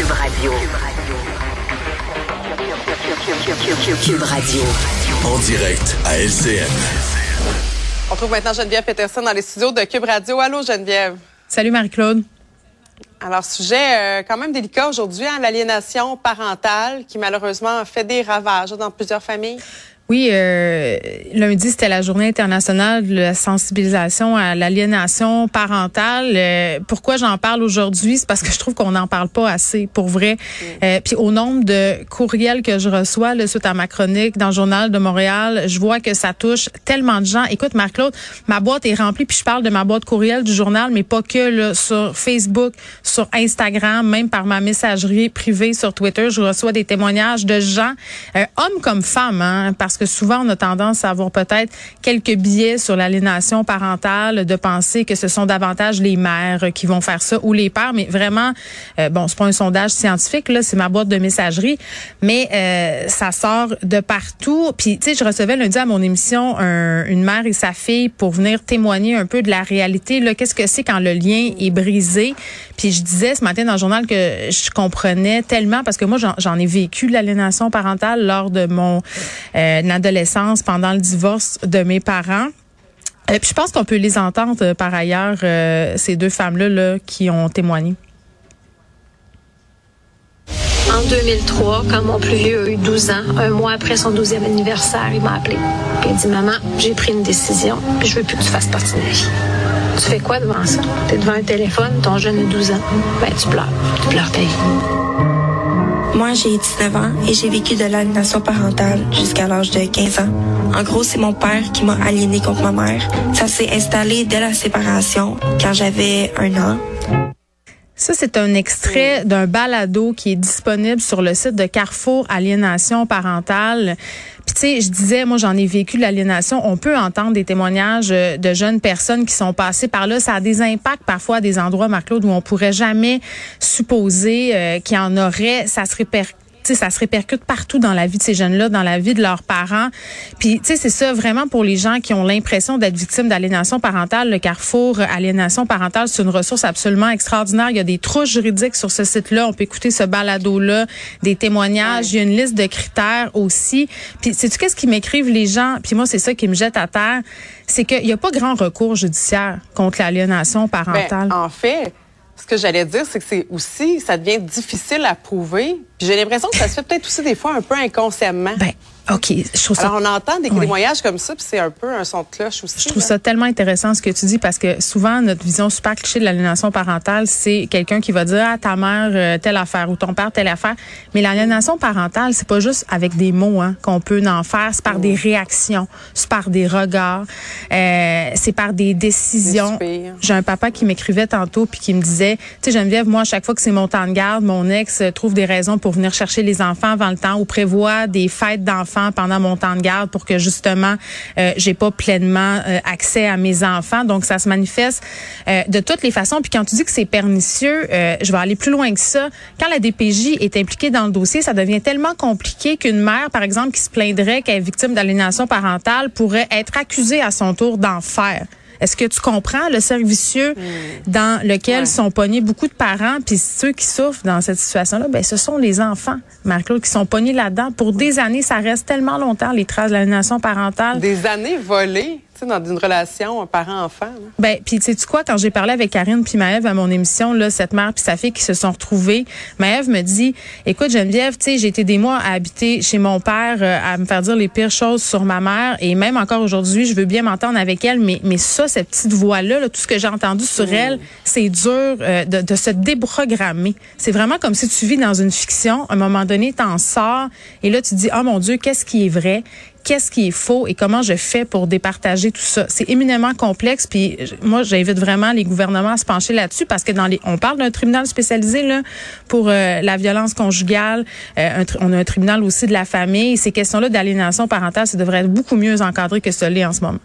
Cube Radio. Cube Radio. En direct à LCN. On trouve maintenant Geneviève Peterson dans les studios de Cube Radio. Allô Geneviève. Salut Marie-Claude. Alors, sujet euh, quand même délicat aujourd'hui, hein, l'aliénation parentale qui malheureusement fait des ravages dans plusieurs familles. Oui, euh, lundi, c'était la journée internationale de la sensibilisation à l'aliénation parentale. Euh, pourquoi j'en parle aujourd'hui? C'est parce que je trouve qu'on n'en parle pas assez, pour vrai. Mm. Euh, puis au nombre de courriels que je reçois là, suite à ma chronique dans le Journal de Montréal, je vois que ça touche tellement de gens. Écoute, Marc-Claude, ma boîte est remplie, puis je parle de ma boîte courriel du journal, mais pas que là, sur Facebook, sur Instagram, même par ma messagerie privée sur Twitter, je reçois des témoignages de gens, euh, hommes comme femmes, hein, parce que souvent on a tendance à avoir peut-être quelques biais sur l'aliénation parentale, de penser que ce sont davantage les mères qui vont faire ça ou les pères, mais vraiment, euh, bon, c'est pas un sondage scientifique là, c'est ma boîte de messagerie, mais euh, ça sort de partout. Puis tu sais, je recevais lundi à mon émission une mère et sa fille pour venir témoigner un peu de la réalité. Là, qu'est-ce que c'est quand le lien est brisé? Puis je disais ce matin dans le journal que je comprenais tellement parce que moi j'en ai vécu l'aliénation parentale lors de mon euh, adolescence pendant le divorce de mes parents. Et euh, puis je pense qu'on peut les entendre euh, par ailleurs, euh, ces deux femmes-là là, qui ont témoigné. En 2003, quand mon plus vieux a eu 12 ans, un mois après son 12e anniversaire, il m'a appelé. Puis il dit Maman, j'ai pris une décision, puis je veux plus que tu fasses partie de ma vie. Tu fais quoi devant ça? Tu es devant un téléphone, ton jeune a 12 ans. Ben, tu pleures. Tu pleures ta vie. Moi, j'ai 19 ans et j'ai vécu de l'aliénation parentale jusqu'à l'âge de 15 ans. En gros, c'est mon père qui m'a aliéné contre ma mère. Ça s'est installé dès la séparation, quand j'avais un an. Ça, c'est un extrait d'un balado qui est disponible sur le site de Carrefour Aliénation parentale. Puis tu sais, je disais, moi j'en ai vécu l'aliénation. On peut entendre des témoignages euh, de jeunes personnes qui sont passées par là. Ça a des impacts parfois à des endroits, Marc-Claude, où on pourrait jamais supposer euh, qu'il y en aurait. Ça se répercute ça se répercute partout dans la vie de ces jeunes-là, dans la vie de leurs parents. Puis, tu sais, c'est ça vraiment pour les gens qui ont l'impression d'être victimes d'aliénation parentale. Le Carrefour Aliénation parentale, c'est une ressource absolument extraordinaire. Il y a des trous juridiques sur ce site-là. On peut écouter ce balado-là, des témoignages. Il y a une liste de critères aussi. Puis, sais-tu qu'est-ce qui m'écrivent les gens? Puis moi, c'est ça qui me jette à terre. C'est qu'il n'y a pas grand recours judiciaire contre l'aliénation parentale. Ben, en fait, ce que j'allais dire, c'est que c'est aussi, ça devient difficile à prouver. j'ai l'impression que ça se fait peut-être aussi des fois un peu inconsciemment. Ben, OK, je trouve ça. Alors, on entend des témoignages comme ça, puis c'est un peu un son de cloche aussi. Je trouve ça tellement intéressant ce que tu dis parce que souvent, notre vision super cliché de l'aliénation parentale, c'est quelqu'un qui va dire à ah, ta mère euh, telle affaire ou ton père telle affaire. Mais l'aliénation parentale, c'est pas juste avec des mots hein, qu'on peut en faire, c'est par des réactions, c'est par des regards, euh, c'est par des décisions. J'ai un papa qui m'écrivait tantôt puis qui me disait, tu sais Geneviève, moi, à chaque fois que c'est mon temps de garde, mon ex trouve des raisons pour venir chercher les enfants avant le temps ou prévoit des fêtes d'enfants pendant mon temps de garde pour que justement euh, j'ai pas pleinement euh, accès à mes enfants. Donc ça se manifeste euh, de toutes les façons. Puis quand tu dis que c'est pernicieux, euh, je vais aller plus loin que ça. Quand la DPJ est impliquée dans le dossier, ça devient tellement compliqué qu'une mère, par exemple, qui se plaindrait qu'elle est victime d'aliénation parentale, pourrait être accusée à son tour d'en faire. Est-ce que tu comprends le cercle vicieux hmm. dans lequel sont pognés beaucoup de parents, puis ceux qui souffrent dans cette situation-là, ben ce sont les enfants, Marc-Claude, qui sont pognés là-dedans. Pour des années, ça reste tellement longtemps, les traces de la nation parentale. Des années volées dans une relation parent-enfant. Ben, puis tu sais quoi, quand j'ai parlé avec Karine puis Maëve à mon émission, là, cette mère puis sa fille qui se sont retrouvées, Maëve me dit, écoute Geneviève, tu sais, j'ai été des mois à habiter chez mon père, euh, à me faire dire les pires choses sur ma mère, et même encore aujourd'hui, je veux bien m'entendre avec elle, mais mais ça, cette petite voix là, tout ce que j'ai entendu sur mm. elle, c'est dur euh, de, de, se déprogrammer. C'est vraiment comme si tu vis dans une fiction. À un moment donné, t'en sors, et là tu te dis, oh mon Dieu, qu'est-ce qui est vrai qu'est-ce qui est faux et comment je fais pour départager tout ça. C'est éminemment complexe. Puis moi, j'invite vraiment les gouvernements à se pencher là-dessus parce que dans les, on parle d'un tribunal spécialisé là pour euh, la violence conjugale. Euh, on a un tribunal aussi de la famille. Ces questions-là d'aliénation parentale, ça devrait être beaucoup mieux encadré que ce l'est en ce moment.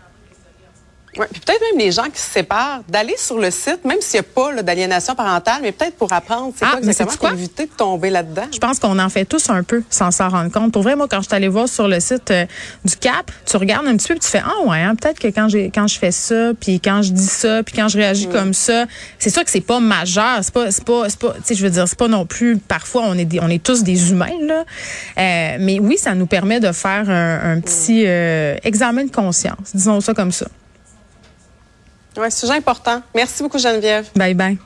Ouais, puis peut-être même les gens qui se séparent, d'aller sur le site, même s'il n'y a pas d'aliénation parentale, mais peut-être pour apprendre c'est Ah, quoi exactement, pour éviter de tomber là-dedans. Je pense qu'on en fait tous un peu sans s'en rendre compte. Pour vrai, moi, quand je suis allée voir sur le site euh, du CAP, tu regardes un petit peu puis tu fais ah ouais, hein, peut-être que quand j'ai quand je fais ça, puis quand je dis ça, puis quand je réagis comme ça, c'est sûr que c'est pas majeur, c'est pas c'est pas c'est pas tu sais je veux dire c'est pas non plus parfois on est des- on est tous des humains là. Euh, mais oui, ça nous permet de faire un, un petit euh, examen de conscience, disons ça comme ça. Ouais, sujet important. Merci beaucoup Geneviève. Bye bye.